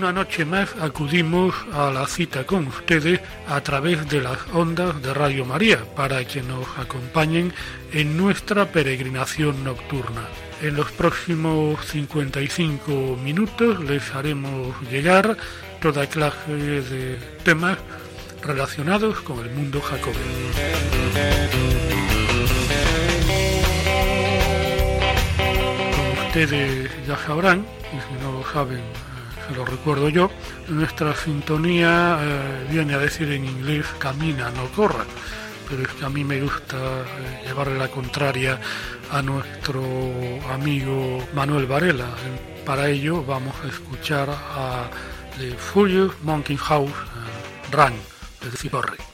Una noche más acudimos a la cita con ustedes a través de las ondas de Radio María para que nos acompañen en nuestra peregrinación nocturna. En los próximos 55 minutos les haremos llegar toda clase de temas relacionados con el mundo jacobino. Como ustedes ya sabrán, y si no lo saben, lo recuerdo yo, nuestra sintonía eh, viene a decir en inglés camina, no corra, pero es que a mí me gusta eh, llevarle la contraria a nuestro amigo Manuel Varela. Para ello vamos a escuchar a The Furious Monkey House Run de Ciborri. Bueno,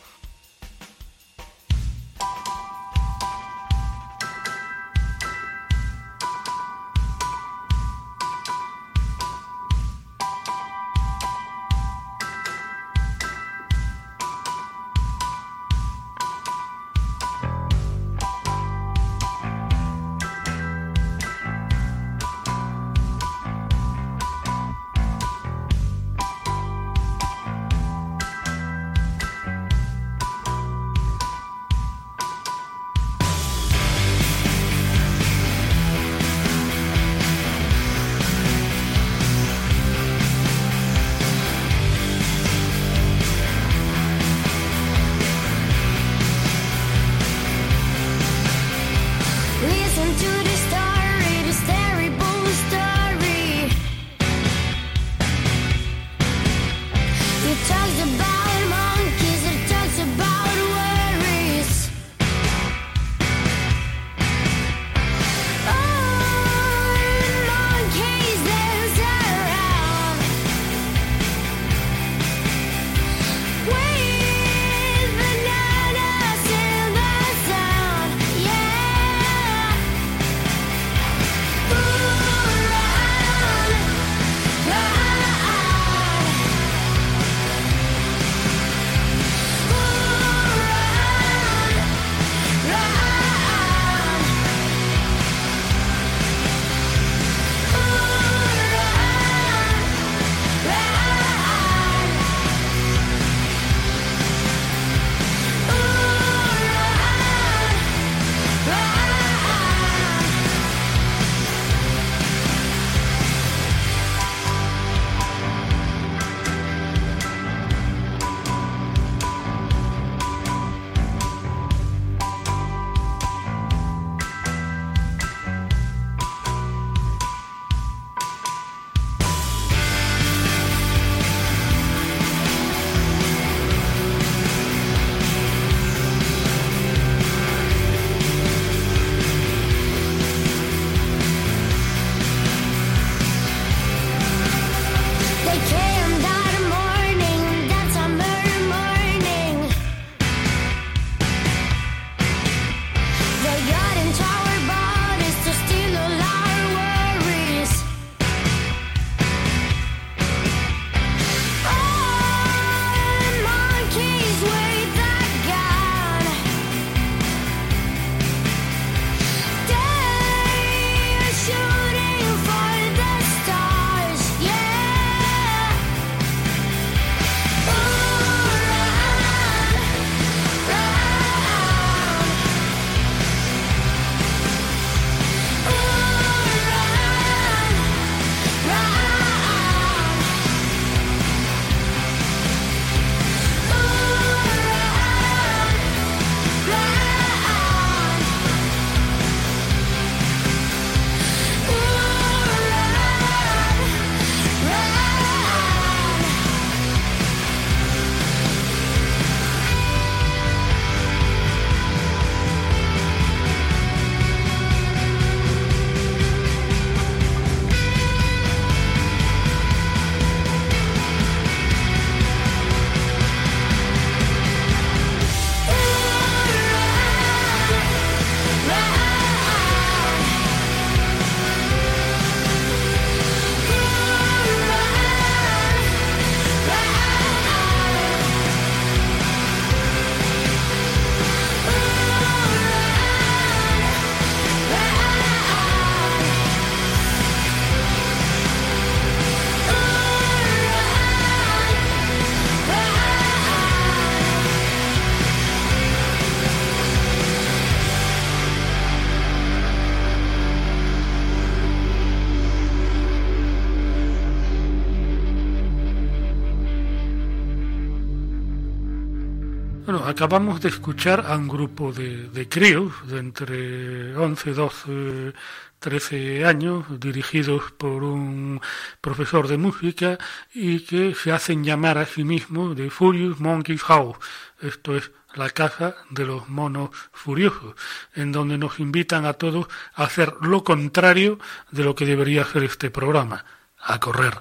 acabamos de escuchar a un grupo de, de críos de entre 11, 12, 13 años, dirigidos por un profesor de música y que se hacen llamar a sí mismos de Furious Monkey House. Esto es la casa de los monos furiosos, en donde nos invitan a todos a hacer lo contrario de lo que debería hacer este programa, a correr.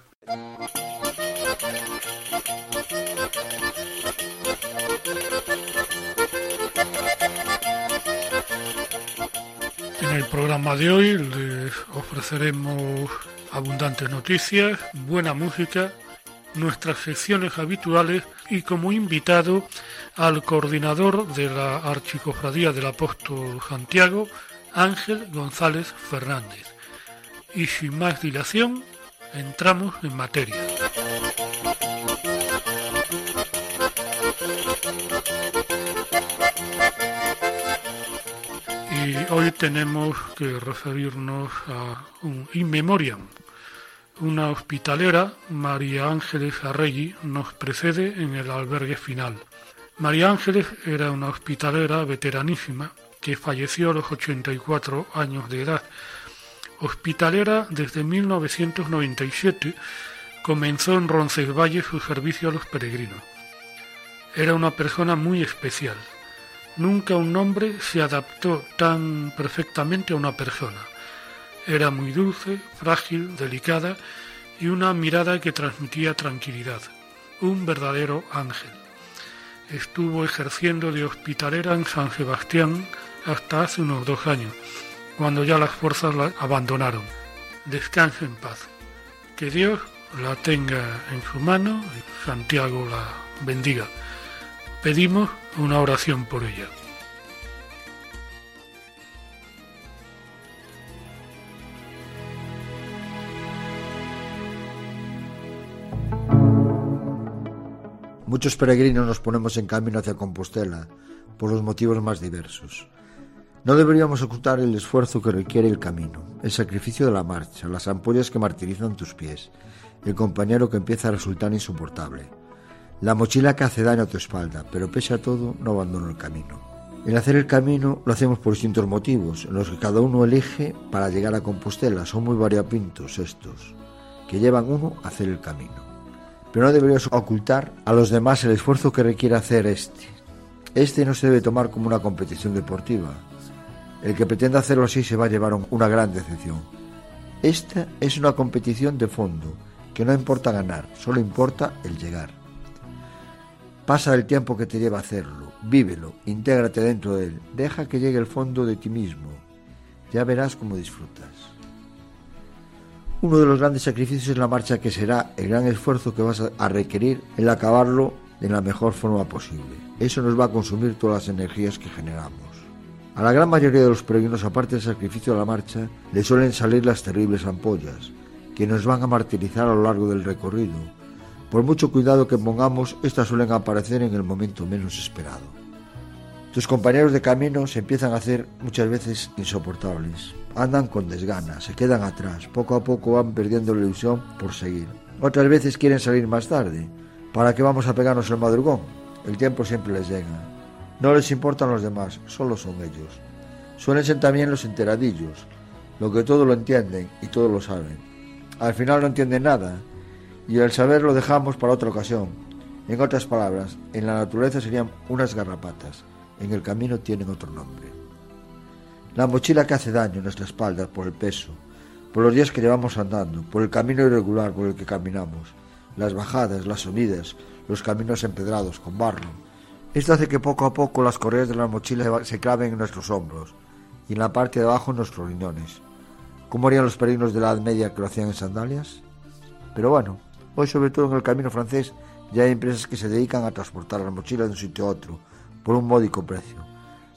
En el programa de hoy les ofreceremos abundantes noticias, buena música, nuestras secciones habituales y como invitado al coordinador de la Archicofradía del Apóstol Santiago, Ángel González Fernández. Y sin más dilación, entramos en materia. Hoy tenemos que referirnos a un in memoriam. Una hospitalera, María Ángeles Arregui, nos precede en el albergue final. María Ángeles era una hospitalera veteranísima que falleció a los 84 años de edad. Hospitalera desde 1997, comenzó en Roncesvalles su servicio a los peregrinos. Era una persona muy especial, Nunca un hombre se adaptó tan perfectamente a una persona. Era muy dulce, frágil, delicada y una mirada que transmitía tranquilidad. Un verdadero ángel. Estuvo ejerciendo de hospitalera en San Sebastián hasta hace unos dos años, cuando ya las fuerzas la abandonaron. Descanse en paz. Que Dios la tenga en su mano y Santiago la bendiga. Pedimos una oración por ella. Muchos peregrinos nos ponemos en camino hacia Compostela por los motivos más diversos. No deberíamos ocultar el esfuerzo que requiere el camino, el sacrificio de la marcha, las ampollas que martirizan tus pies, el compañero que empieza a resultar insoportable, la mochila que hace daño a tu espalda, pero pese a todo no abandono el camino. El hacer el camino lo hacemos por distintos motivos, en los que cada uno elige para llegar a Compostela. Son muy variopintos estos, que llevan uno a hacer el camino pero no deberíamos ocultar a los demás el esfuerzo que requiere hacer este. Este no se debe tomar como una competición deportiva. El que pretenda hacerlo así se va a llevar una gran decepción. Esta es una competición de fondo, que no importa ganar, solo importa el llegar. Pasa el tiempo que te lleva a hacerlo, vívelo, intégrate dentro de él, deja que llegue el fondo de ti mismo. Ya verás cómo disfrutas. Uno de los grandes sacrificios es la marcha que será el gran esfuerzo que vas a requerir el acabarlo de la mejor forma posible. Eso nos va a consumir todas las energías que generamos. A la gran mayoría de los peregrinos, aparte del sacrificio de la marcha, le suelen salir las terribles ampollas, que nos van a martirizar a lo largo del recorrido. Por mucho cuidado que pongamos, estas suelen aparecer en el momento menos esperado. Tus compañeros de camino se empiezan a hacer muchas veces insoportables andan con desgana, se quedan atrás, poco a poco van perdiendo la ilusión por seguir. Otras veces quieren salir más tarde. ¿Para qué vamos a pegarnos el madrugón? El tiempo siempre les llega. No les importan los demás, solo son ellos. Suelen ser también los enteradillos, lo que todo lo entienden y todo lo saben. Al final no entienden nada, y el saber lo dejamos para otra ocasión. En otras palabras, en la naturaleza serían unas garrapatas, en el camino tienen otro nombre. La mochila que hace daño en nuestra espalda por el peso, por los días que llevamos andando, por el camino irregular por el que caminamos, las bajadas, las subidas, los caminos empedrados con barro. Esto hace que poco a poco las correas de la mochila se claven en nuestros hombros y en la parte de abajo en nuestros riñones. ¿Cómo harían los peregrinos de la Edad Media que lo hacían en sandalias? Pero bueno, hoy sobre todo en el camino francés ya hay empresas que se dedican a transportar las mochilas de un sitio a otro por un módico precio.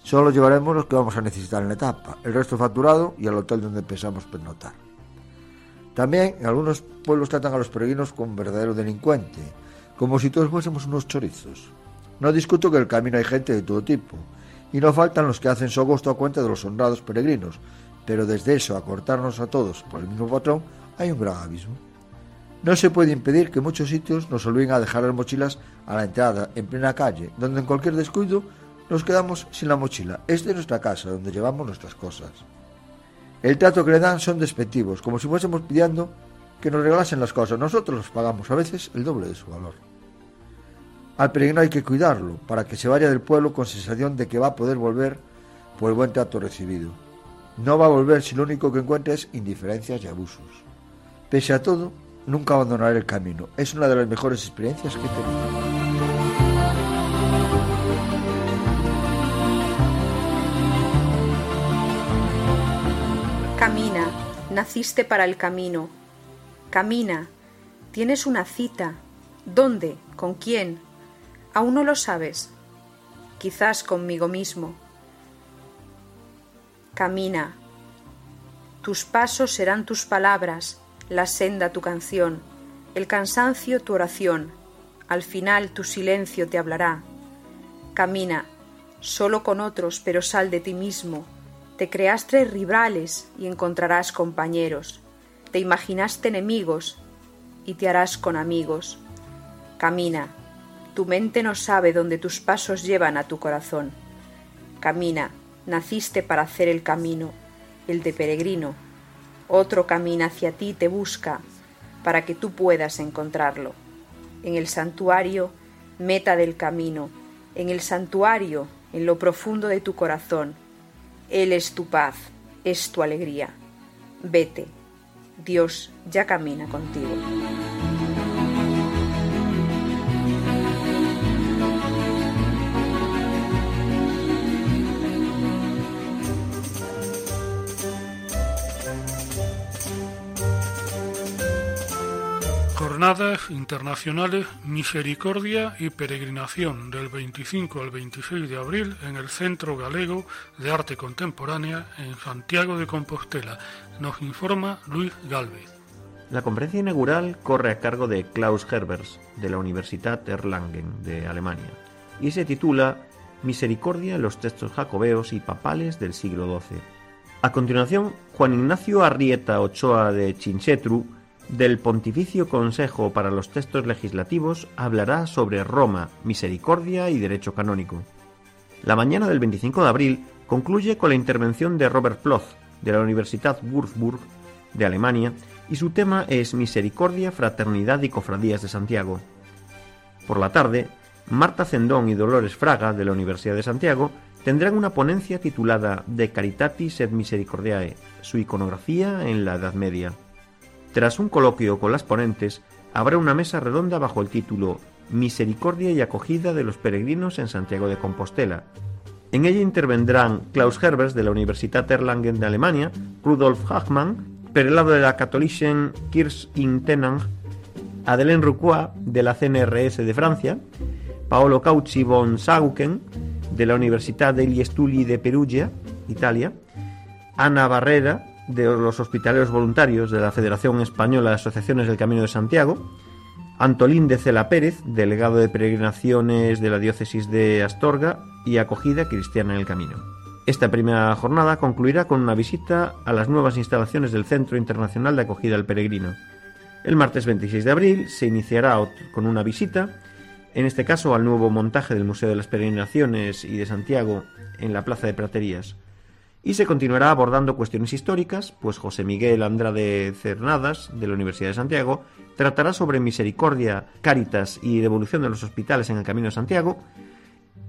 Solo llevaremos los que vamos a necesitar en la etapa, el resto facturado y al hotel donde pensamos pernotar. También en algunos pueblos tratan a los peregrinos como verdadero delincuente, como si todos fuésemos unos chorizos. No discuto que en el camino hay gente de todo tipo, y no faltan los que hacen su gusto a cuenta de los honrados peregrinos, pero desde eso a cortarnos a todos por el mismo patrón hay un gran abismo. No se puede impedir que muchos sitios nos olviden a dejar las mochilas a la entrada, en plena calle, donde en cualquier descuido nos quedamos sin la mochila. Esta es nuestra casa, donde llevamos nuestras cosas. El trato que le dan son despectivos, como si fuésemos pidiendo que nos regalasen las cosas. Nosotros los pagamos a veces el doble de su valor. Al peregrino hay que cuidarlo para que se vaya del pueblo con sensación de que va a poder volver por el buen trato recibido. No va a volver si lo único que encuentra es indiferencias y abusos. Pese a todo, nunca abandonaré el camino. Es una de las mejores experiencias que he tenido. Camina, naciste para el camino. Camina, tienes una cita. ¿Dónde? ¿Con quién? Aún no lo sabes. Quizás conmigo mismo. Camina. Tus pasos serán tus palabras, la senda tu canción, el cansancio tu oración. Al final tu silencio te hablará. Camina, solo con otros, pero sal de ti mismo te creaste rivales y encontrarás compañeros. Te imaginaste enemigos y te harás con amigos. Camina. Tu mente no sabe dónde tus pasos llevan a tu corazón. Camina. Naciste para hacer el camino, el de peregrino. Otro camina hacia ti te busca para que tú puedas encontrarlo. En el santuario, meta del camino, en el santuario, en lo profundo de tu corazón, él es tu paz, es tu alegría. Vete, Dios ya camina contigo. Jornadas Internacionales Misericordia y Peregrinación del 25 al 26 de abril en el Centro Galego de Arte Contemporánea en Santiago de Compostela. Nos informa Luis Galvez. La conferencia inaugural corre a cargo de Klaus Herbers de la Universidad Erlangen de Alemania y se titula Misericordia en los textos jacobeos y papales del siglo XII. A continuación, Juan Ignacio Arrieta Ochoa de Chinchetru del Pontificio Consejo para los Textos Legislativos hablará sobre Roma, misericordia y derecho canónico. La mañana del 25 de abril concluye con la intervención de Robert Ploth, de la Universidad Würzburg de Alemania, y su tema es Misericordia, Fraternidad y Cofradías de Santiago. Por la tarde, Marta Zendón y Dolores Fraga, de la Universidad de Santiago, tendrán una ponencia titulada De Caritatis et Misericordiae, su iconografía en la Edad Media. Tras un coloquio con las ponentes, habrá una mesa redonda bajo el título Misericordia y acogida de los peregrinos en Santiago de Compostela. En ella intervendrán Klaus Herbers de la Universidad Erlangen de Alemania, Rudolf Hachmann, prelado de la Katholischen Kirche in Tenang, Adelaine Rucois de la CNRS de Francia, Paolo Caucci von Sauken de la Universidad degli Studi de Perugia, Italia, Ana Barrera de los hospitaleros voluntarios de la Federación Española de Asociaciones del Camino de Santiago, Antolín de Cela Pérez, delegado de peregrinaciones de la diócesis de Astorga y acogida cristiana en el camino. Esta primera jornada concluirá con una visita a las nuevas instalaciones del Centro Internacional de Acogida al Peregrino. El martes 26 de abril se iniciará con una visita, en este caso al nuevo montaje del Museo de las Peregrinaciones y de Santiago en la Plaza de Praterías. Y se continuará abordando cuestiones históricas, pues José Miguel Andrade Cernadas, de la Universidad de Santiago, tratará sobre misericordia, cáritas y devolución de los hospitales en el Camino de Santiago,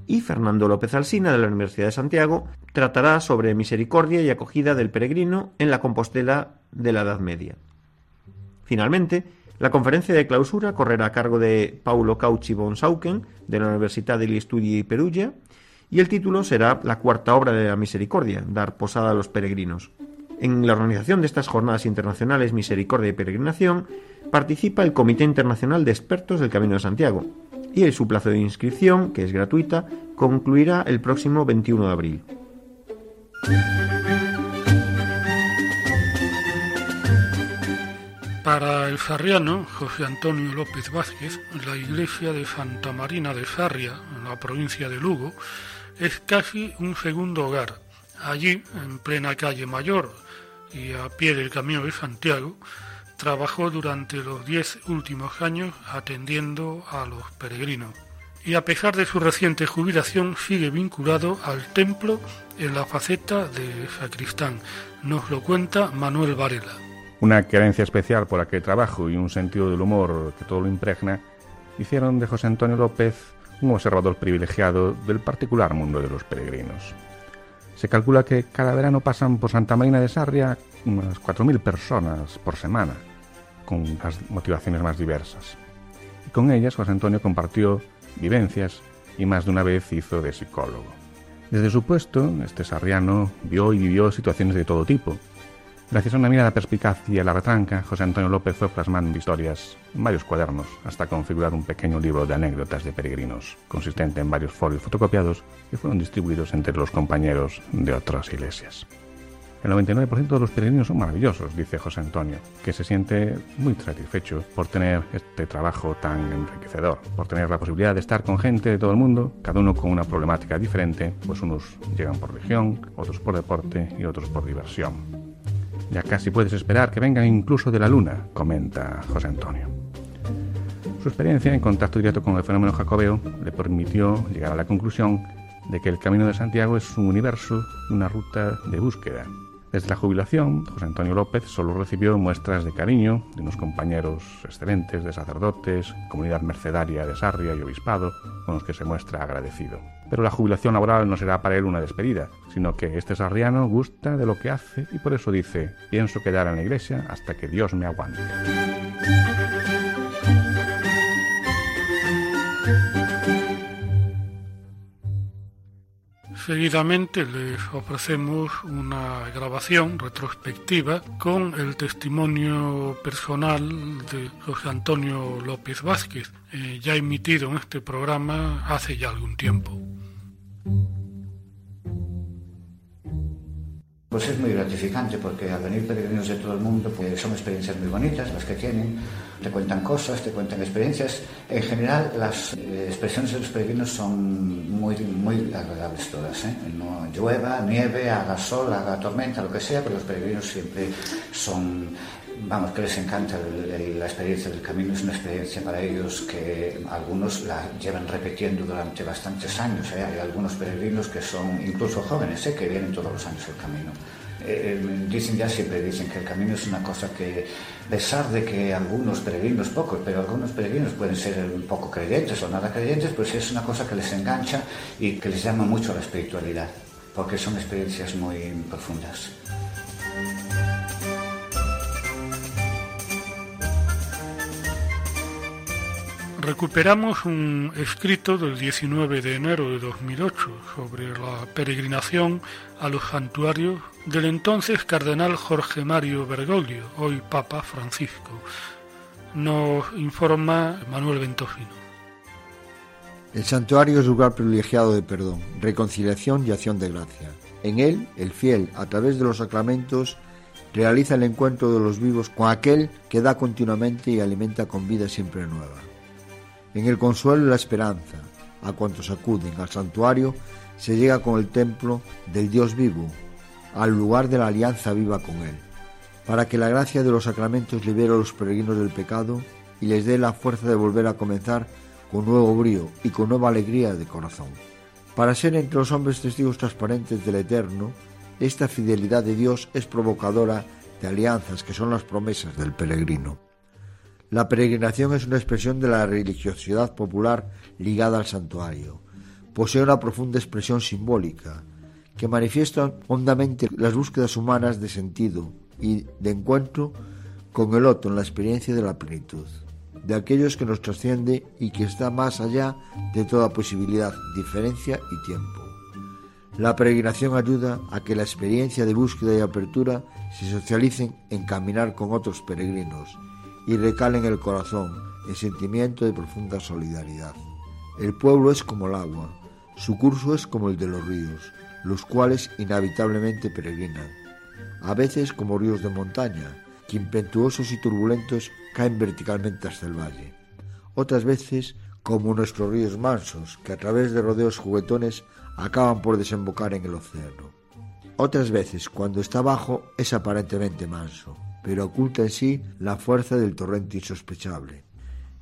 y Fernando López Alsina, de la Universidad de Santiago, tratará sobre misericordia y acogida del peregrino en la Compostela de la Edad Media. Finalmente, la conferencia de clausura correrá a cargo de Paulo Cauchi von Sauken, de la Universidad degli Studi Perugia, y el título será La cuarta obra de la misericordia, dar posada a los peregrinos. En la organización de estas jornadas internacionales Misericordia y Peregrinación participa el Comité Internacional de Expertos del Camino de Santiago y su plazo de inscripción, que es gratuita, concluirá el próximo 21 de abril. Para el sarriano José Antonio López Vázquez, la iglesia de Santa Marina de Sarria, en la provincia de Lugo, es casi un segundo hogar. Allí, en plena calle Mayor y a pie del Camino de Santiago, trabajó durante los diez últimos años atendiendo a los peregrinos y a pesar de su reciente jubilación sigue vinculado al templo en la faceta de sacristán. Nos lo cuenta Manuel Varela. Una querencia especial por aquel trabajo y un sentido del humor que todo lo impregna hicieron de José Antonio López un observador privilegiado del particular mundo de los peregrinos. Se calcula que cada verano pasan por Santa Marina de Sarria unas 4.000 personas por semana, con las motivaciones más diversas. Y con ellas José Antonio compartió vivencias y más de una vez hizo de psicólogo. Desde su puesto, este sarriano vio y vivió situaciones de todo tipo. Gracias a una mirada perspicaz y a la retranca, José Antonio López fue plasmando historias en varios cuadernos hasta configurar un pequeño libro de anécdotas de peregrinos, consistente en varios folios fotocopiados que fueron distribuidos entre los compañeros de otras iglesias. El 99% de los peregrinos son maravillosos, dice José Antonio, que se siente muy satisfecho por tener este trabajo tan enriquecedor, por tener la posibilidad de estar con gente de todo el mundo, cada uno con una problemática diferente, pues unos llegan por religión, otros por deporte y otros por diversión. Ya casi puedes esperar que vengan incluso de la luna, comenta José Antonio. Su experiencia en contacto directo con el fenómeno jacobeo le permitió llegar a la conclusión de que el Camino de Santiago es un universo, una ruta de búsqueda, desde la jubilación, José Antonio López solo recibió muestras de cariño de unos compañeros excelentes de sacerdotes, comunidad mercedaria de Sarria y obispado, con los que se muestra agradecido. Pero la jubilación laboral no será para él una despedida, sino que este sarriano gusta de lo que hace y por eso dice, pienso quedar en la iglesia hasta que Dios me aguante. Seguidamente les ofrecemos una grabación retrospectiva con el testimonio personal de José Antonio López Vázquez, eh, ya emitido en este programa hace ya algún tiempo. Pues es muy gratificante porque al venir peregrinos de todo el mundo pues son experiencias muy bonitas las que tienen, te cuentan cosas, te cuentan experiencias. En general las eh, expresiones de los peregrinos son muy, muy agradables todas. ¿eh? No llueva, nieve, haga sol, haga tormenta, lo que sea, pero los peregrinos siempre son vamos, que les encanta la experiencia del camino, es una experiencia para ellos que algunos la llevan repitiendo durante bastantes años. ¿eh? Hay algunos peregrinos que son incluso jóvenes, ¿eh? que vienen todos los años al camino. Eh, dicen ya siempre dicen que el camino es una cosa que, a pesar de que algunos peregrinos, pocos, pero algunos peregrinos pueden ser un poco creyentes o nada creyentes, pues es una cosa que les engancha y que les llama mucho la espiritualidad, porque son experiencias muy profundas. Recuperamos un escrito del 19 de enero de 2008 sobre la peregrinación a los santuarios del entonces cardenal Jorge Mario Bergoglio, hoy Papa Francisco. Nos informa Manuel Ventofino. El santuario es lugar privilegiado de perdón, reconciliación y acción de gracia. En él, el fiel, a través de los sacramentos, realiza el encuentro de los vivos con aquel que da continuamente y alimenta con vida siempre nueva. En el consuelo y la esperanza, a cuantos acuden al santuario, se llega con el templo del Dios vivo, al lugar de la alianza viva con Él, para que la gracia de los sacramentos libere a los peregrinos del pecado y les dé la fuerza de volver a comenzar con nuevo brío y con nueva alegría de corazón. Para ser entre los hombres testigos transparentes del Eterno, esta fidelidad de Dios es provocadora de alianzas que son las promesas del peregrino. La peregrinación es una expresión de la religiosidad popular ligada al santuario. Posee una profunda expresión simbólica, que manifiesta hondamente las búsquedas humanas de sentido y de encuentro con el otro en la experiencia de la plenitud, de aquellos que nos trasciende y que está más allá de toda posibilidad, diferencia y tiempo. La peregrinación ayuda a que la experiencia de búsqueda y apertura se socialicen en caminar con otros peregrinos y recala en el corazón el sentimiento de profunda solidaridad. El pueblo es como el agua, su curso es como el de los ríos, los cuales inevitablemente peregrinan, a veces como ríos de montaña, que impetuosos y turbulentos caen verticalmente hasta el valle, otras veces como nuestros ríos mansos, que a través de rodeos juguetones acaban por desembocar en el océano. Otras veces, cuando está bajo, es aparentemente manso, pero oculta en sí la fuerza del torrente insospechable.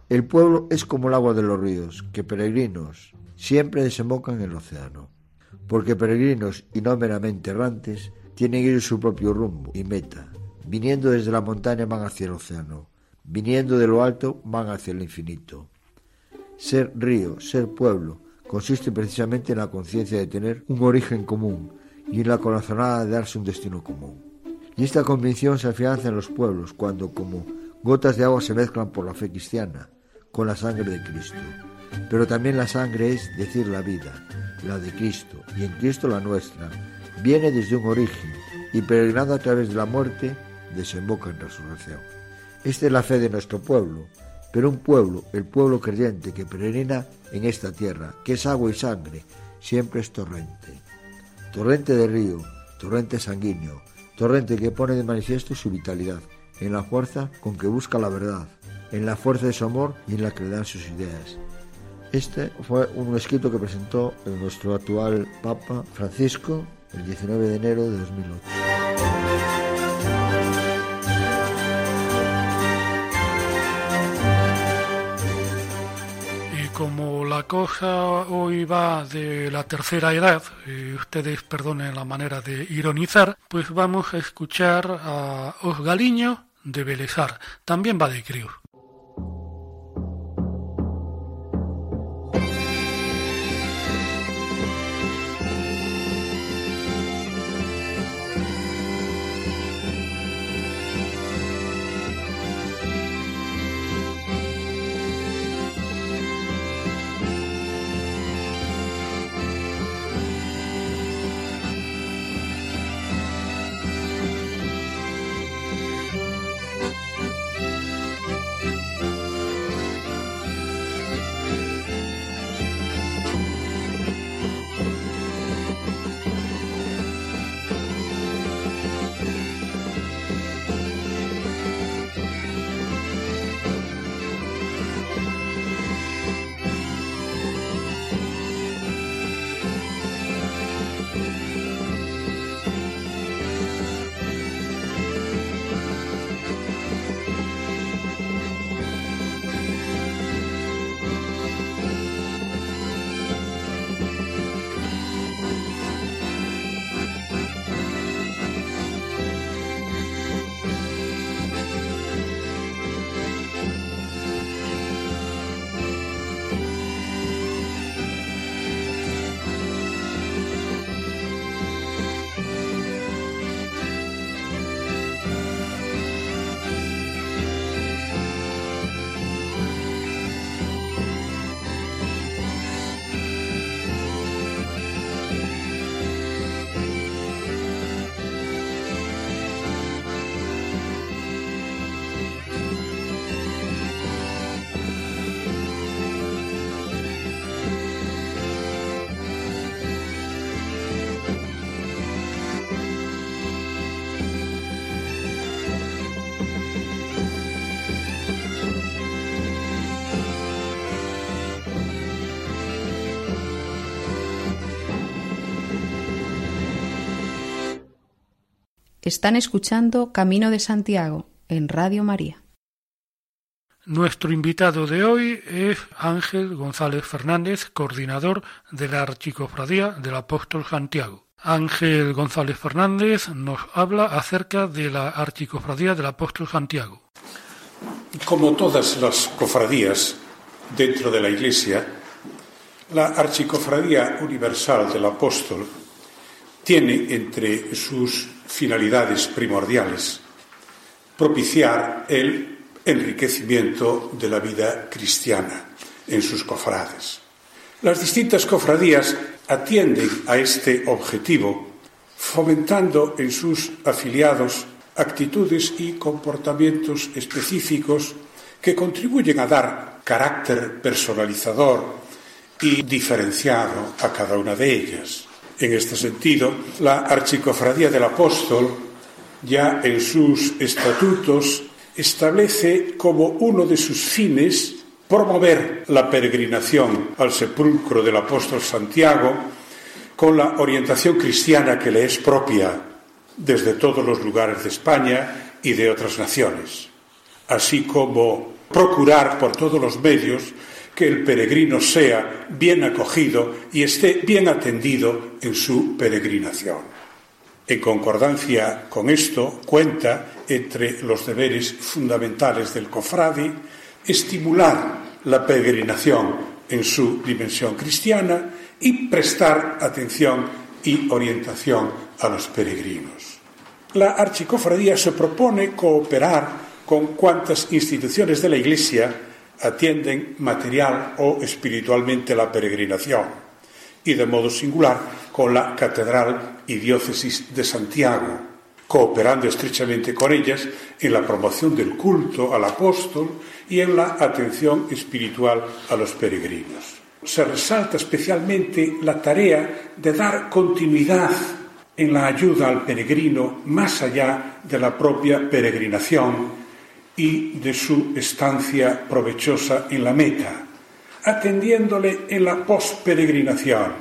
El pueblo es como el agua de los ríos, que peregrinos siempre desembocan en el océano, porque peregrinos y no meramente errantes tienen ellos su propio rumbo y meta. Viniendo desde la montaña van hacia el océano, viniendo de lo alto van hacia el infinito. Ser río, ser pueblo, consiste precisamente en la conciencia de tener un origen común y en la corazonada de darse un destino común. Y esta convicción se afianza en los pueblos cuando, como gotas de agua, se mezclan por la fe cristiana con la sangre de Cristo. Pero también la sangre es decir la vida, la de Cristo, y en Cristo la nuestra. Viene desde un origen y peregrinando a través de la muerte, desemboca en resurrección. Esta es la fe de nuestro pueblo, pero un pueblo, el pueblo creyente que peregrina en esta tierra, que es agua y sangre, siempre es torrente. Torrente de río, torrente sanguíneo, torrente que pone de manifiesto su vitalidad, en la fuerza con que busca la verdad, en la fuerza de su amor y en la que le dan sus ideas. Este fue un escrito que presentó nuestro actual Papa Francisco el 19 de enero de 2008. Cosa hoy va de la tercera edad, y ustedes perdonen la manera de ironizar, pues vamos a escuchar a Osgaliño de Belezar. También va de crío. Están escuchando Camino de Santiago en Radio María. Nuestro invitado de hoy es Ángel González Fernández, coordinador de la Archicofradía del Apóstol Santiago. Ángel González Fernández nos habla acerca de la Archicofradía del Apóstol Santiago. Como todas las cofradías dentro de la Iglesia, la Archicofradía Universal del Apóstol tiene entre sus finalidades primordiales propiciar el enriquecimiento de la vida cristiana en sus cofrades. Las distintas cofradías atienden a este objetivo fomentando en sus afiliados actitudes y comportamientos específicos que contribuyen a dar carácter personalizador y diferenciado a cada una de ellas. En este sentido, la Archicofradía del Apóstol, ya en sus estatutos, establece como uno de sus fines promover la peregrinación al sepulcro del apóstol Santiago con la orientación cristiana que le es propia desde todos los lugares de España y de otras naciones, así como procurar por todos los medios que el peregrino sea bien acogido y esté bien atendido en su peregrinación. En concordancia con esto, cuenta entre los deberes fundamentales del cofrade estimular la peregrinación en su dimensión cristiana y prestar atención y orientación a los peregrinos. La archicofradía se propone cooperar con cuantas instituciones de la Iglesia atienden material o espiritualmente la peregrinación, y de modo singular con la Catedral y Diócesis de Santiago, cooperando estrechamente con ellas en la promoción del culto al apóstol y en la atención espiritual a los peregrinos. Se resalta especialmente la tarea de dar continuidad en la ayuda al peregrino más allá de la propia peregrinación y de su estancia provechosa en la meta, atendiéndole en la posperegrinación,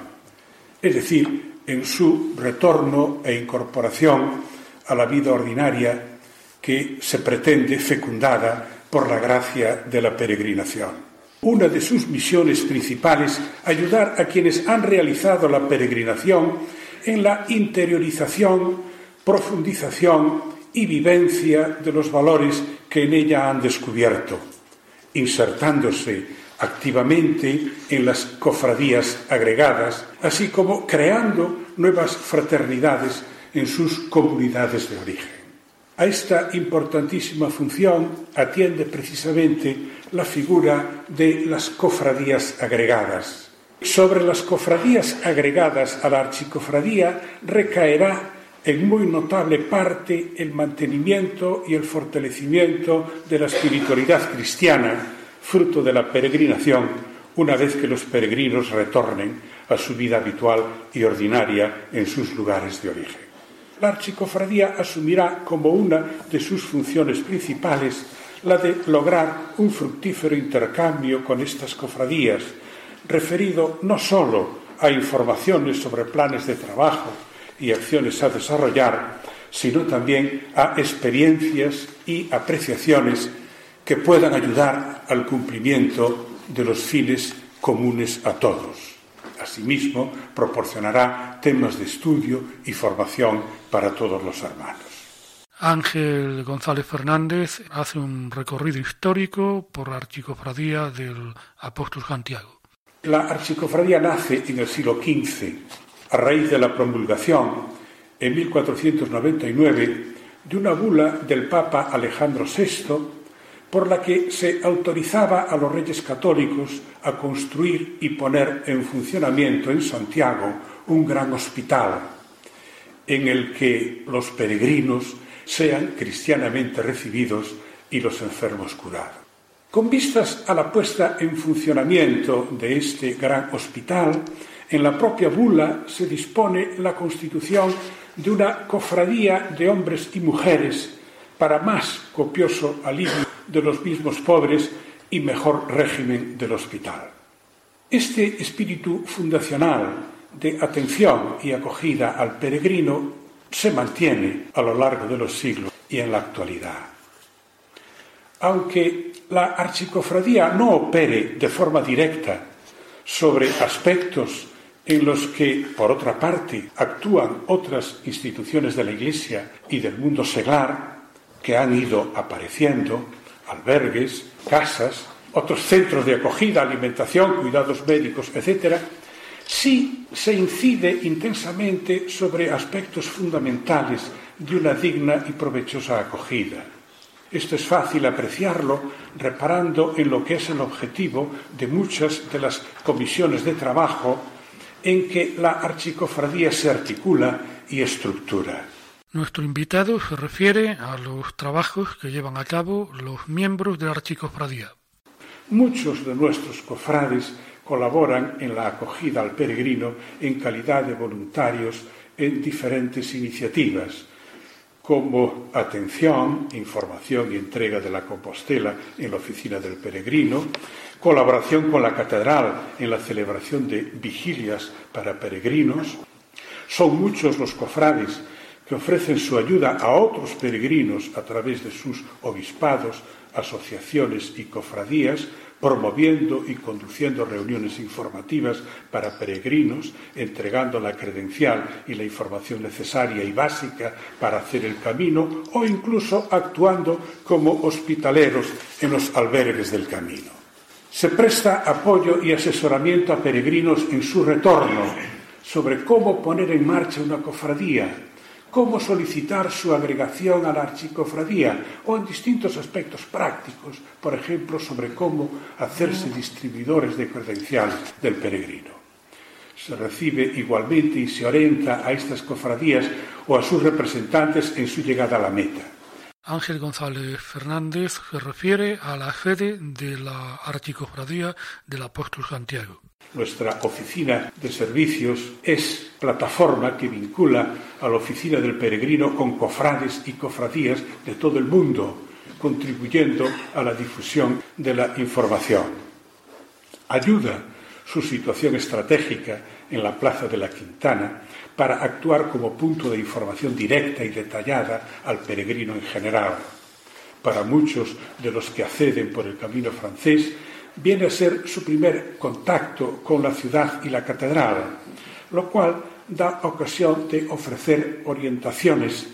es decir, en su retorno e incorporación a la vida ordinaria que se pretende fecundada por la gracia de la peregrinación. Una de sus misiones principales, ayudar a quienes han realizado la peregrinación en la interiorización, profundización y vivencia de los valores que en ella han descubierto, insertándose activamente en las cofradías agregadas, así como creando nuevas fraternidades en sus comunidades de origen. A esta importantísima función atiende precisamente la figura de las cofradías agregadas. Sobre las cofradías agregadas a la archicofradía recaerá en muy notable parte el mantenimiento y el fortalecimiento de la espiritualidad cristiana, fruto de la peregrinación, una vez que los peregrinos retornen a su vida habitual y ordinaria en sus lugares de origen. La archicofradía asumirá como una de sus funciones principales la de lograr un fructífero intercambio con estas cofradías, referido no sólo a informaciones sobre planes de trabajo, y acciones a desarrollar, sino también a experiencias y apreciaciones que puedan ayudar al cumplimiento de los fines comunes a todos. Asimismo, proporcionará temas de estudio y formación para todos los hermanos. Ángel González Fernández hace un recorrido histórico por la archicofradía del apóstol Santiago. La archicofradía nace en el siglo XV a raíz de la promulgación en 1499 de una bula del Papa Alejandro VI por la que se autorizaba a los reyes católicos a construir y poner en funcionamiento en Santiago un gran hospital en el que los peregrinos sean cristianamente recibidos y los enfermos curados. Con vistas a la puesta en funcionamiento de este gran hospital, en la propia bula se dispone la constitución de una cofradía de hombres y mujeres para más copioso alivio de los mismos pobres y mejor régimen del hospital. Este espíritu fundacional de atención y acogida al peregrino se mantiene a lo largo de los siglos y en la actualidad. Aunque la archicofradía no opere de forma directa sobre aspectos en los que, por otra parte, actúan otras instituciones de la Iglesia y del mundo seglar que han ido apareciendo, albergues, casas, otros centros de acogida, alimentación, cuidados médicos, etc., sí se incide intensamente sobre aspectos fundamentales de una digna y provechosa acogida. Esto es fácil apreciarlo reparando en lo que es el objetivo de muchas de las comisiones de trabajo en que la archicofradía se articula y estructura. Nuestro invitado se refiere a los trabajos que llevan a cabo los miembros de la archicofradía. Muchos de nuestros cofrades colaboran en la acogida al peregrino en calidad de voluntarios en diferentes iniciativas, como atención, información y entrega de la Compostela en la oficina del peregrino, colaboración con la catedral en la celebración de vigilias para peregrinos. Son muchos los cofrades que ofrecen su ayuda a otros peregrinos a través de sus obispados, asociaciones y cofradías, promoviendo y conduciendo reuniones informativas para peregrinos, entregando la credencial y la información necesaria y básica para hacer el camino o incluso actuando como hospitaleros en los albergues del camino. Se presta apoyo y asesoramiento a peregrinos en su retorno sobre cómo poner en marcha una cofradía, cómo solicitar su agregación a la archicofradía o en distintos aspectos prácticos, por ejemplo, sobre cómo hacerse distribuidores de credencial del peregrino. Se recibe igualmente y se orienta a estas cofradías o a sus representantes en su llegada a la meta. Ángel González Fernández se refiere a la sede de la archicofradía del apóstol Santiago. Nuestra oficina de servicios es plataforma que vincula a la oficina del peregrino con cofrades y cofradías de todo el mundo, contribuyendo a la difusión de la información. Ayuda su situación estratégica en la Plaza de la Quintana para actuar como punto de información directa y detallada al peregrino en general. Para muchos de los que acceden por el camino francés, viene a ser su primer contacto con la ciudad y la catedral, lo cual da ocasión de ofrecer orientaciones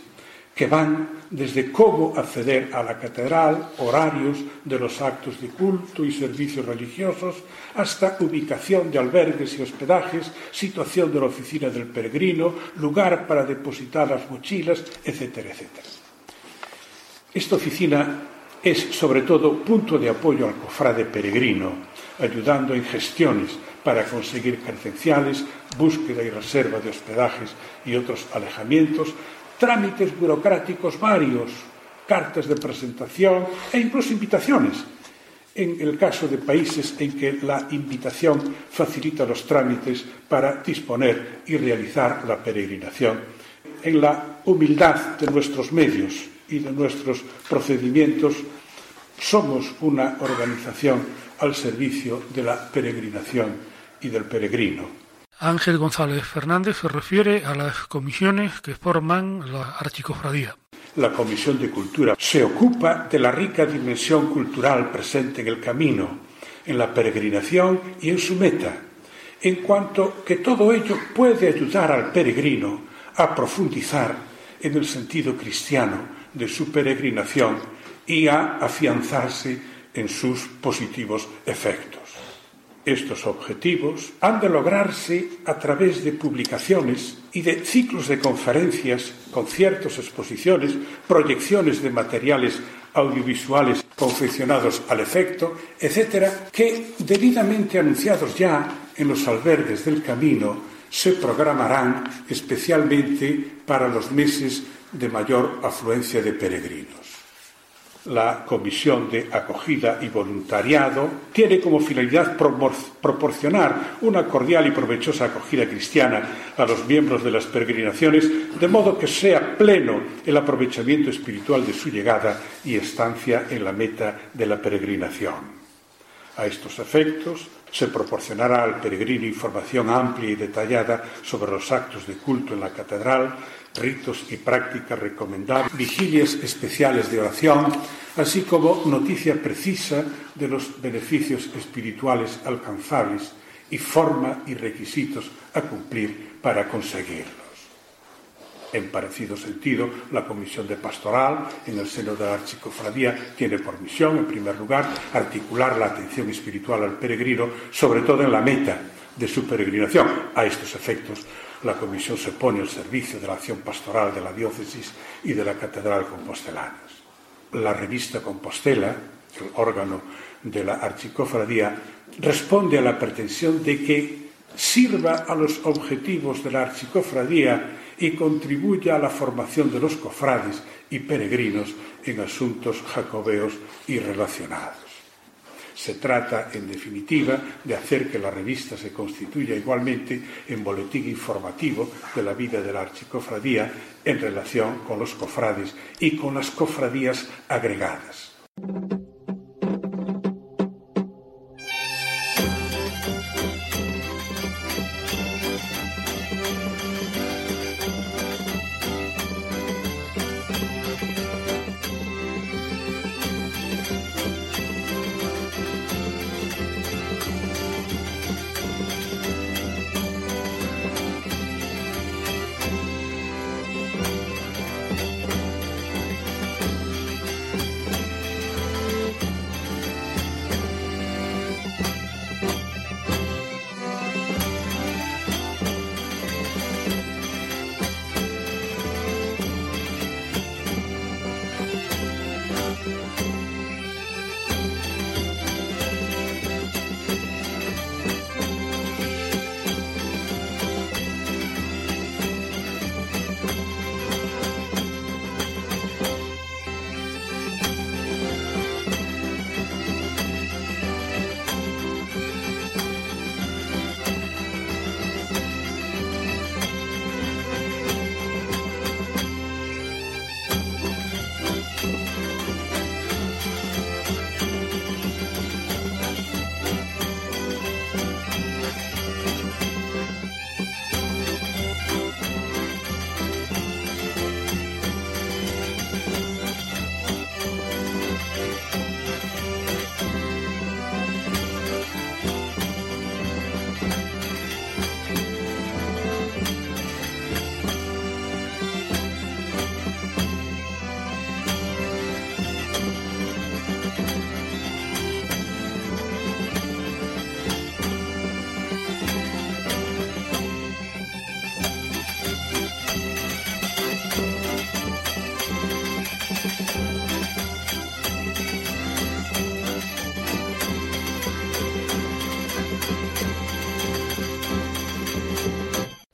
que van desde cómo acceder a la catedral, horarios de los actos de culto y servicios religiosos, hasta ubicación de albergues y hospedajes, situación de la oficina del peregrino, lugar para depositar las mochilas, etcétera, etcétera. Esta oficina es sobre todo punto de apoyo al cofrade peregrino, ayudando en gestiones para conseguir credenciales, búsqueda y reserva de hospedajes y otros alejamientos, trámites burocráticos varios, cartas de presentación e incluso invitaciones, en el caso de países en que la invitación facilita los trámites para disponer y realizar la peregrinación, en la humildad de nuestros medios y de nuestros procedimientos, somos una organización al servicio de la peregrinación y del peregrino. Ángel González Fernández se refiere a las comisiones que forman la archicofradía. La Comisión de Cultura se ocupa de la rica dimensión cultural presente en el camino, en la peregrinación y en su meta, en cuanto que todo ello puede ayudar al peregrino a profundizar en el sentido cristiano de su peregrinación y a afianzarse en sus positivos efectos. Estos objetivos han de lograrse a través de publicaciones y de ciclos de conferencias, conciertos, exposiciones, proyecciones de materiales audiovisuales confeccionados al efecto, etcétera, que debidamente anunciados ya en los albergues del camino se programarán especialmente para los meses de mayor afluencia de peregrinos. La Comisión de Acogida y Voluntariado tiene como finalidad proporcionar una cordial y provechosa acogida cristiana a los miembros de las peregrinaciones, de modo que sea pleno el aprovechamiento espiritual de su llegada y estancia en la meta de la peregrinación. A estos efectos, se proporcionará al peregrino información amplia y detallada sobre los actos de culto en la catedral, ritos y prácticas recomendables, vigilias especiales de oración, así como noticia precisa de los beneficios espirituales alcanzables y forma y requisitos a cumplir para conseguirlos. En parecido sentido, la Comisión de Pastoral, en el seno de la Archicofradía, tiene por misión, en primer lugar, articular la atención espiritual al peregrino, sobre todo en la meta de su peregrinación. A estos efectos, la Comisión se pone al servicio de la acción pastoral de la diócesis y de la Catedral Compostelana. La revista Compostela, el órgano de la archicofradía, responde a la pretensión de que sirva a los objetivos de la archicofradía y contribuya a la formación de los cofrades y peregrinos en asuntos jacobeos y relacionados. Se trata, en definitiva, de hacer que la revista se constituya igualmente en boletín informativo de la vida de la archicofradía en relación con los cofrades y con las cofradías agregadas.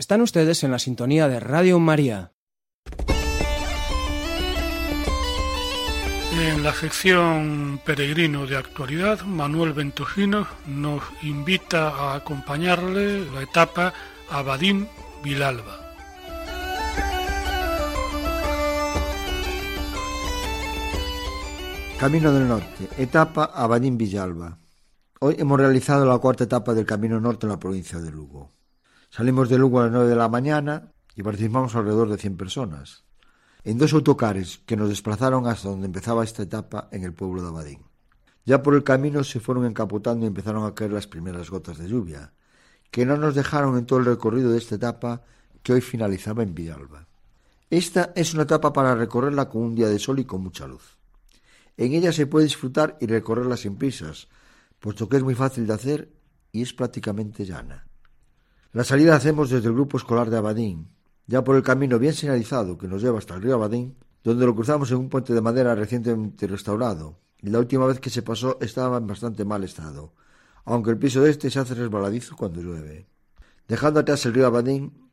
Están ustedes en la sintonía de Radio María. En la sección Peregrino de Actualidad, Manuel Ventojino nos invita a acompañarle la etapa Abadín-Vilalba. Camino del Norte, etapa Abadín-Villalba. Hoy hemos realizado la cuarta etapa del Camino Norte en la provincia de Lugo. Salimos de Lugo a las nueve de la mañana y participamos alrededor de 100 personas en dos autocares que nos desplazaron hasta donde empezaba esta etapa en el pueblo de Abadín. Ya por el camino se fueron encapotando y empezaron a caer las primeras gotas de lluvia, que no nos dejaron en todo el recorrido de esta etapa que hoy finalizaba en Villalba. Esta es una etapa para recorrerla con un día de sol y con mucha luz. En ella se puede disfrutar y recorrerla sin prisas, puesto que es muy fácil de hacer y es prácticamente llana. La salida hacemos desde el grupo escolar de Abadín, ya por el camino bien señalizado que nos lleva hasta el río Abadín, donde lo cruzamos en un puente de madera recientemente restaurado, y la última vez que se pasó estaba en bastante mal estado, aunque el piso de este se hace resbaladizo cuando llueve. Dejando atrás el río Abadín,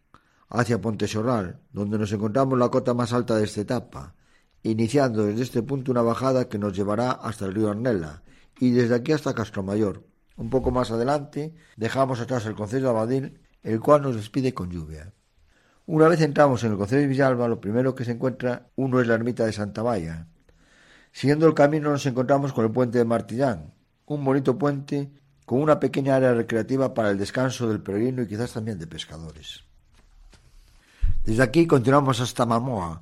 hacia Ponte Sorral, donde nos encontramos la cota más alta de esta etapa, iniciando desde este punto una bajada que nos llevará hasta el río Arnela, y desde aquí hasta Castromayor. Un poco más adelante dejamos atrás el concejo de Abadín, el cual nos despide con lluvia. Una vez entramos en el concejo de Villalba, lo primero que se encuentra uno es la ermita de Santa Valla. Siguiendo el camino nos encontramos con el puente de Martillán, un bonito puente con una pequeña área recreativa para el descanso del peregrino y quizás también de pescadores. Desde aquí continuamos hasta Mamoa.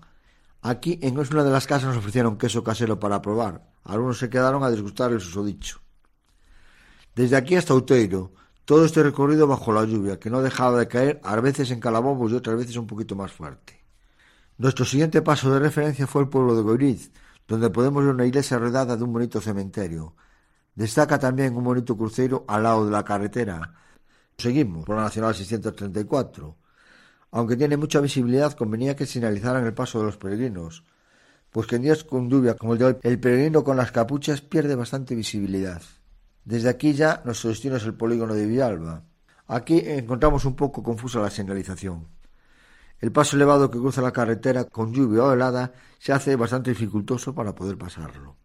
Aquí en una de las casas nos ofrecieron queso casero para probar. Algunos se quedaron a desgustar el susodicho. Desde aquí hasta Uteiro, todo este recorrido bajo la lluvia, que no dejaba de caer, a veces en calabobos y otras veces un poquito más fuerte. Nuestro siguiente paso de referencia fue el pueblo de Goiriz, donde podemos ver una iglesia rodeada de un bonito cementerio. Destaca también un bonito crucero al lado de la carretera. Seguimos por la Nacional 634. Aunque tiene mucha visibilidad, convenía que señalizaran el paso de los peregrinos, pues que en días con lluvia como el de hoy, el peregrino con las capuchas pierde bastante visibilidad. Desde aquí ya nuestro destino es el polígono de Villalba. Aquí encontramos un poco confusa la señalización. El paso elevado que cruza la carretera con lluvia o helada se hace bastante dificultoso para poder pasarlo.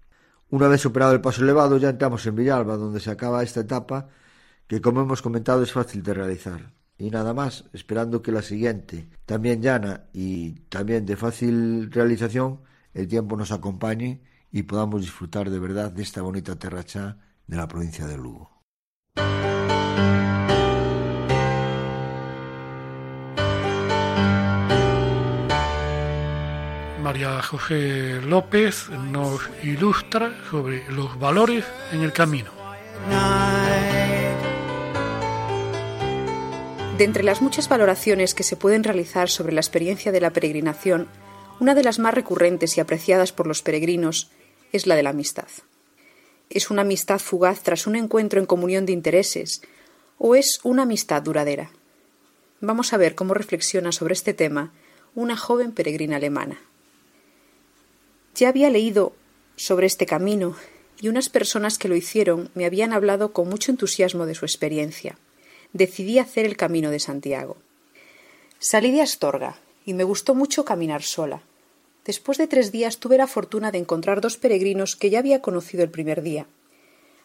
Una vez superado el paso elevado ya entramos en Villalba, donde se acaba esta etapa que como hemos comentado es fácil de realizar. Y nada más, esperando que la siguiente, también llana y también de fácil realización, el tiempo nos acompañe y podamos disfrutar de verdad de esta bonita terracha de la provincia de Lugo. María José López nos ilustra sobre los valores en el camino. De entre las muchas valoraciones que se pueden realizar sobre la experiencia de la peregrinación, una de las más recurrentes y apreciadas por los peregrinos es la de la amistad. ¿Es una amistad fugaz tras un encuentro en comunión de intereses o es una amistad duradera? Vamos a ver cómo reflexiona sobre este tema una joven peregrina alemana. Ya había leído sobre este camino y unas personas que lo hicieron me habían hablado con mucho entusiasmo de su experiencia. Decidí hacer el camino de Santiago. Salí de Astorga y me gustó mucho caminar sola. Después de tres días tuve la fortuna de encontrar dos peregrinos que ya había conocido el primer día.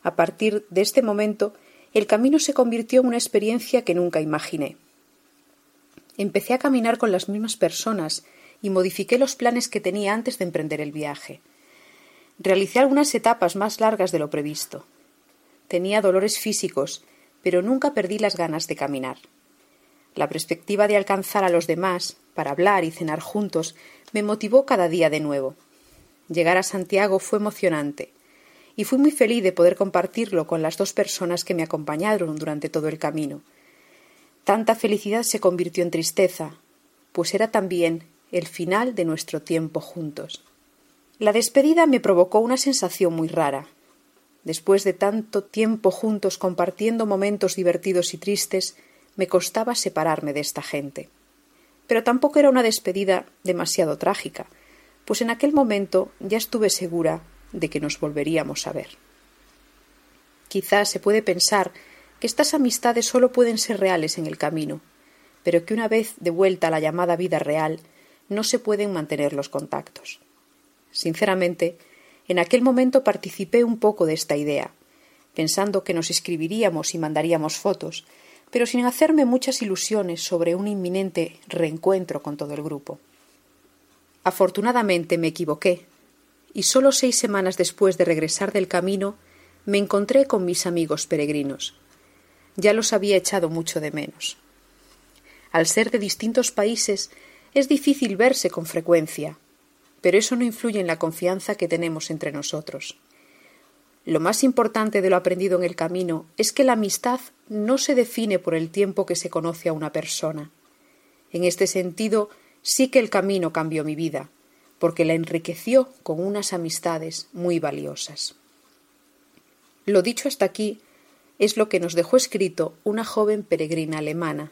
A partir de este momento, el camino se convirtió en una experiencia que nunca imaginé. Empecé a caminar con las mismas personas y modifiqué los planes que tenía antes de emprender el viaje. Realicé algunas etapas más largas de lo previsto. Tenía dolores físicos, pero nunca perdí las ganas de caminar. La perspectiva de alcanzar a los demás, para hablar y cenar juntos, me motivó cada día de nuevo. Llegar a Santiago fue emocionante, y fui muy feliz de poder compartirlo con las dos personas que me acompañaron durante todo el camino. Tanta felicidad se convirtió en tristeza, pues era también el final de nuestro tiempo juntos. La despedida me provocó una sensación muy rara. Después de tanto tiempo juntos compartiendo momentos divertidos y tristes, me costaba separarme de esta gente. Pero tampoco era una despedida demasiado trágica, pues en aquel momento ya estuve segura de que nos volveríamos a ver. Quizás se puede pensar que estas amistades solo pueden ser reales en el camino, pero que una vez de vuelta a la llamada vida real, no se pueden mantener los contactos. Sinceramente, en aquel momento participé un poco de esta idea, pensando que nos escribiríamos y mandaríamos fotos, pero sin hacerme muchas ilusiones sobre un inminente reencuentro con todo el grupo. Afortunadamente me equivoqué, y solo seis semanas después de regresar del camino me encontré con mis amigos peregrinos. Ya los había echado mucho de menos. Al ser de distintos países es difícil verse con frecuencia, pero eso no influye en la confianza que tenemos entre nosotros. Lo más importante de lo aprendido en el camino es que la amistad no se define por el tiempo que se conoce a una persona. En este sentido, sí que el camino cambió mi vida, porque la enriqueció con unas amistades muy valiosas. Lo dicho hasta aquí es lo que nos dejó escrito una joven peregrina alemana.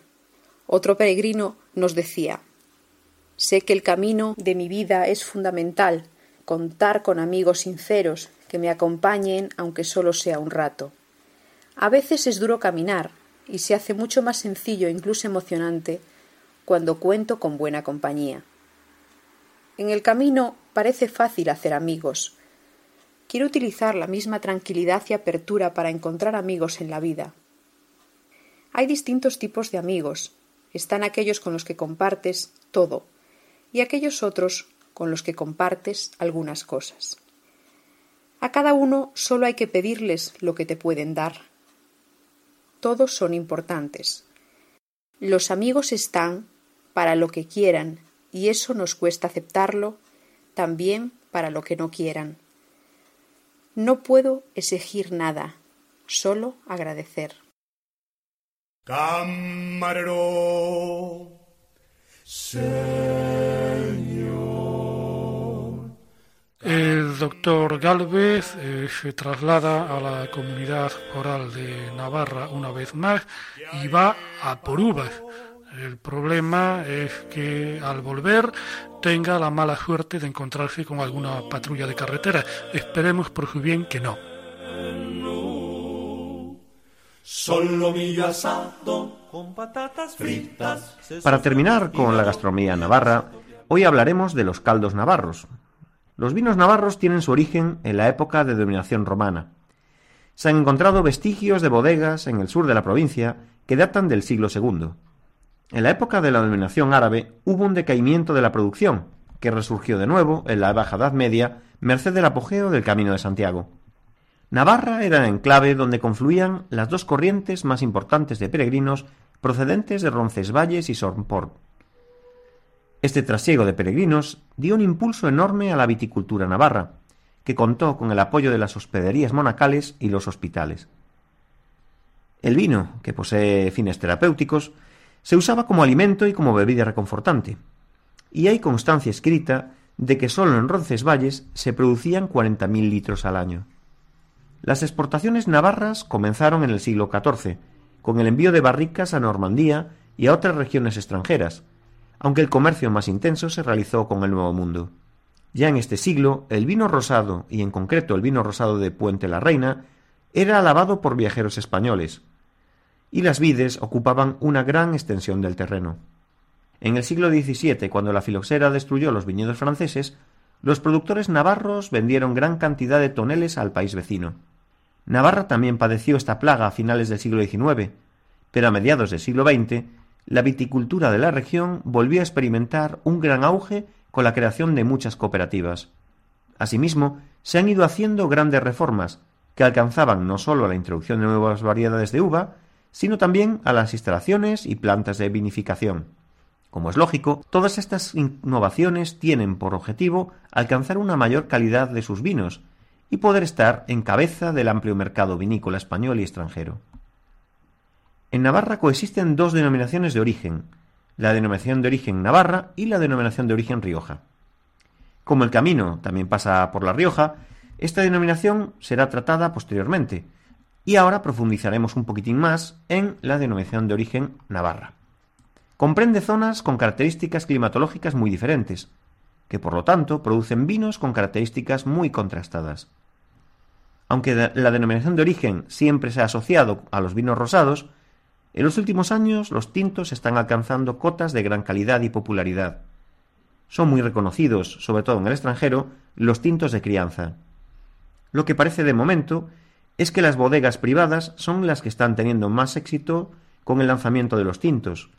Otro peregrino nos decía Sé que el camino de mi vida es fundamental, contar con amigos sinceros que me acompañen aunque solo sea un rato. A veces es duro caminar y se hace mucho más sencillo e incluso emocionante cuando cuento con buena compañía. En el camino parece fácil hacer amigos, Quiero utilizar la misma tranquilidad y apertura para encontrar amigos en la vida. Hay distintos tipos de amigos. Están aquellos con los que compartes todo y aquellos otros con los que compartes algunas cosas. A cada uno solo hay que pedirles lo que te pueden dar. Todos son importantes. Los amigos están para lo que quieran y eso nos cuesta aceptarlo también para lo que no quieran. No puedo exigir nada, solo agradecer. Camarero. El doctor Galvez eh, se traslada a la comunidad oral de Navarra una vez más y va a por uvas el problema es que al volver tenga la mala suerte de encontrarse con alguna patrulla de carretera. Esperemos por su bien que no. Para terminar con la gastronomía navarra, hoy hablaremos de los caldos navarros. Los vinos navarros tienen su origen en la época de dominación romana. Se han encontrado vestigios de bodegas en el sur de la provincia que datan del siglo II. En la época de la dominación árabe hubo un decaimiento de la producción, que resurgió de nuevo en la Baja Edad Media, merced del apogeo del Camino de Santiago. Navarra era el enclave donde confluían las dos corrientes más importantes de peregrinos procedentes de Roncesvalles y Sorport. Este trasiego de peregrinos dio un impulso enorme a la viticultura navarra, que contó con el apoyo de las hospederías monacales y los hospitales. El vino, que posee fines terapéuticos, se usaba como alimento y como bebida reconfortante. Y hay constancia escrita de que solo en Roncesvalles se producían 40.000 litros al año. Las exportaciones navarras comenzaron en el siglo XIV, con el envío de barricas a Normandía y a otras regiones extranjeras, aunque el comercio más intenso se realizó con el Nuevo Mundo. Ya en este siglo, el vino rosado, y en concreto el vino rosado de Puente la Reina, era alabado por viajeros españoles, y las vides ocupaban una gran extensión del terreno. En el siglo XVII, cuando la filoxera destruyó los viñedos franceses, los productores navarros vendieron gran cantidad de toneles al país vecino. Navarra también padeció esta plaga a finales del siglo XIX, pero a mediados del siglo XX, la viticultura de la región volvió a experimentar un gran auge con la creación de muchas cooperativas. Asimismo, se han ido haciendo grandes reformas que alcanzaban no sólo la introducción de nuevas variedades de uva, sino también a las instalaciones y plantas de vinificación. Como es lógico, todas estas innovaciones tienen por objetivo alcanzar una mayor calidad de sus vinos y poder estar en cabeza del amplio mercado vinícola español y extranjero. En Navarra coexisten dos denominaciones de origen, la denominación de origen Navarra y la denominación de origen Rioja. Como el camino también pasa por La Rioja, esta denominación será tratada posteriormente, y ahora profundizaremos un poquitín más en la denominación de origen Navarra. Comprende zonas con características climatológicas muy diferentes, que por lo tanto producen vinos con características muy contrastadas. Aunque la denominación de origen siempre se ha asociado a los vinos rosados, En los últimos años, los tintos están alcanzando cotas de gran calidad y popularidad. Son muy reconocidos, sobre todo en el extranjero, los tintos de crianza. Lo que parece de momento es que las bodegas privadas son las que están teniendo más éxito con el lanzamiento de los tintos,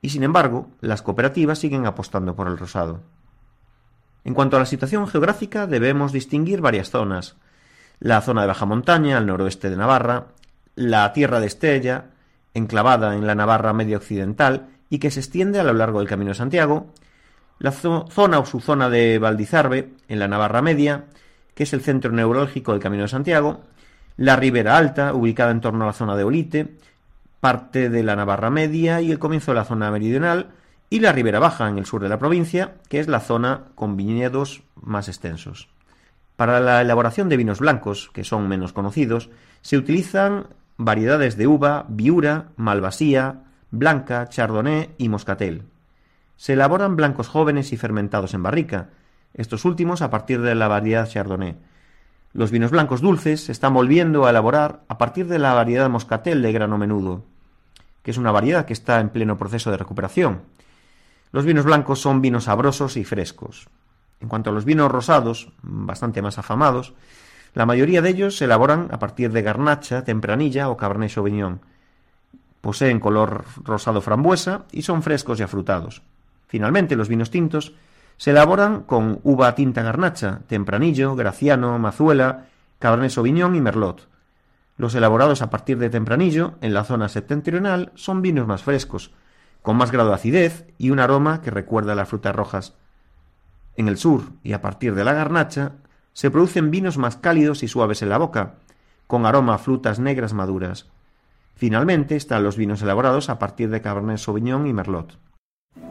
y sin embargo, las cooperativas siguen apostando por el rosado. En cuanto a la situación geográfica, debemos distinguir varias zonas. La zona de baja montaña, al noroeste de Navarra, la Tierra de Estella, enclavada en la Navarra medio occidental y que se extiende a lo largo del Camino de Santiago, la zona o subzona de Valdizarbe, en la Navarra media, que es el centro neurológico del Camino de Santiago, la Ribera Alta, ubicada en torno a la zona de Olite, parte de la Navarra media y el comienzo de la zona meridional, y la Ribera Baja, en el sur de la provincia, que es la zona con viñedos más extensos. Para la elaboración de vinos blancos, que son menos conocidos, se utilizan variedades de uva, viura, malvasía, blanca, chardonnay y moscatel. Se elaboran blancos jóvenes y fermentados en barrica, estos últimos a partir de la variedad chardonnay. Los vinos blancos dulces se están volviendo a elaborar a partir de la variedad moscatel de grano menudo, que es una variedad que está en pleno proceso de recuperación. Los vinos blancos son vinos sabrosos y frescos. En cuanto a los vinos rosados, bastante más afamados, la mayoría de ellos se elaboran a partir de garnacha, tempranilla o cabernet sauvignon. Poseen color rosado frambuesa y son frescos y afrutados. Finalmente, los vinos tintos se elaboran con uva tinta garnacha, tempranillo, graciano, mazuela, cabernet sauvignon y merlot. Los elaborados a partir de tempranillo, en la zona septentrional, son vinos más frescos, con más grado de acidez y un aroma que recuerda a las frutas rojas. En el sur, y a partir de la garnacha, se producen vinos más cálidos y suaves en la boca, con aroma a frutas negras maduras. Finalmente están los vinos elaborados a partir de Cabernet Sauvignon y Merlot. Eh,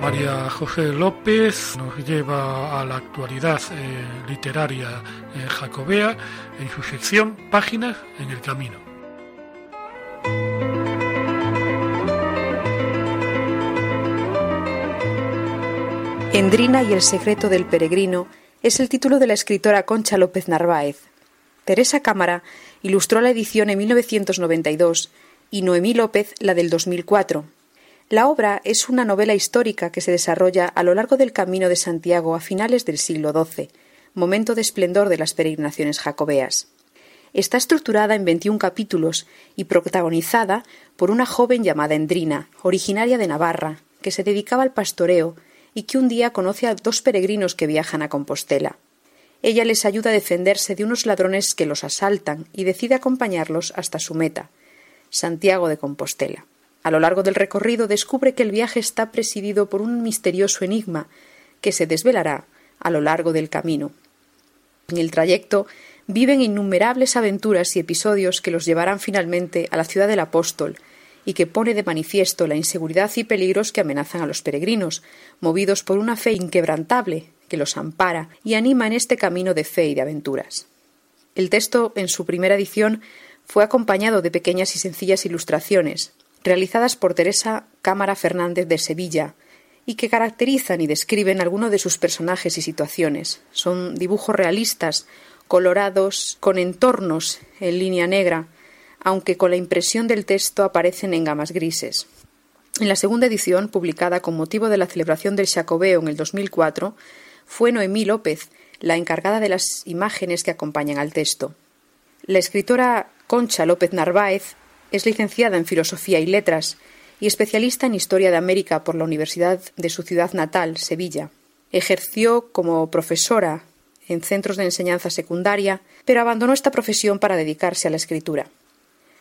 María José López nos lleva a la actualidad eh, literaria eh, jacobea en su sección Páginas en el Camino. Endrina y el secreto del peregrino es el título de la escritora Concha López Narváez. Teresa Cámara ilustró la edición en 1992 y Noemí López la del 2004. La obra es una novela histórica que se desarrolla a lo largo del Camino de Santiago a finales del siglo XII, momento de esplendor de las peregrinaciones jacobeas. Está estructurada en 21 capítulos y protagonizada por una joven llamada Endrina, originaria de Navarra, que se dedicaba al pastoreo y que un día conoce a dos peregrinos que viajan a Compostela. Ella les ayuda a defenderse de unos ladrones que los asaltan y decide acompañarlos hasta su meta, Santiago de Compostela. A lo largo del recorrido descubre que el viaje está presidido por un misterioso enigma que se desvelará a lo largo del camino. En el trayecto viven innumerables aventuras y episodios que los llevarán finalmente a la ciudad del apóstol, y que pone de manifiesto la inseguridad y peligros que amenazan a los peregrinos, movidos por una fe inquebrantable que los ampara y anima en este camino de fe y de aventuras. El texto, en su primera edición, fue acompañado de pequeñas y sencillas ilustraciones, realizadas por Teresa Cámara Fernández de Sevilla, y que caracterizan y describen algunos de sus personajes y situaciones. Son dibujos realistas, colorados, con entornos en línea negra, aunque con la impresión del texto aparecen en gamas grises. En la segunda edición, publicada con motivo de la celebración del Jacobeo en el 2004, fue Noemí López la encargada de las imágenes que acompañan al texto. La escritora Concha López Narváez es licenciada en Filosofía y Letras y especialista en Historia de América por la Universidad de su ciudad natal, Sevilla. Ejerció como profesora en centros de enseñanza secundaria, pero abandonó esta profesión para dedicarse a la escritura.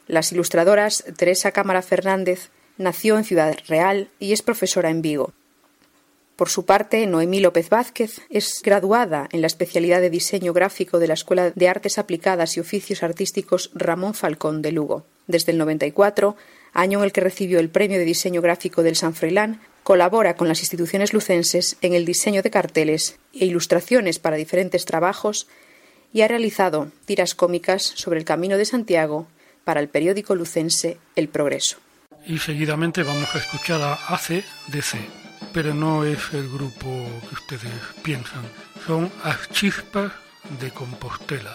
Las ilustradoras Teresa Cámara Fernández nació en Ciudad Real y es profesora en Vigo. Por su parte, Noemí López Vázquez es graduada en la especialidad de diseño gráfico de la Escuela de Artes Aplicadas y Oficios Artísticos Ramón Falcón de Lugo. Desde el 94, año en el que recibió el Premio de Diseño Gráfico del San Froilán, colabora con las instituciones lucenses en el diseño de carteles e ilustraciones para diferentes trabajos y ha realizado tiras cómicas sobre el Camino de Santiago para el periódico lucense El Progreso. Y seguidamente vamos a escuchar a ACDC, pero no es el grupo que ustedes piensan, son As Chispas de Compostela,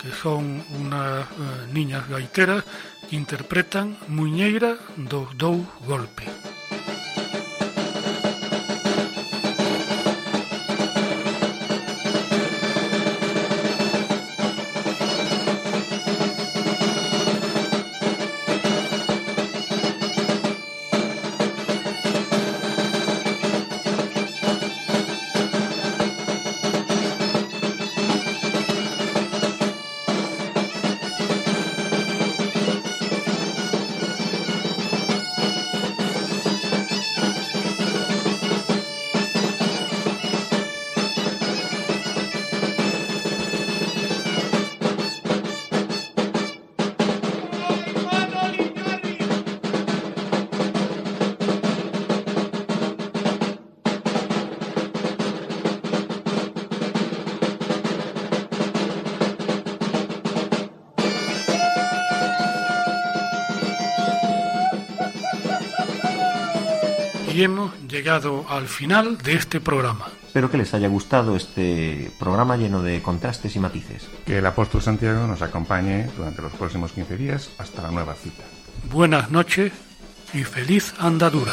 que son unas eh, niñas gaiteras que interpretan Muñeira dos dous golpes. Llegado al final de este programa. Espero que les haya gustado este programa lleno de contrastes y matices. Que el apóstol Santiago nos acompañe durante los próximos 15 días hasta la nueva cita. Buenas noches y feliz andadura.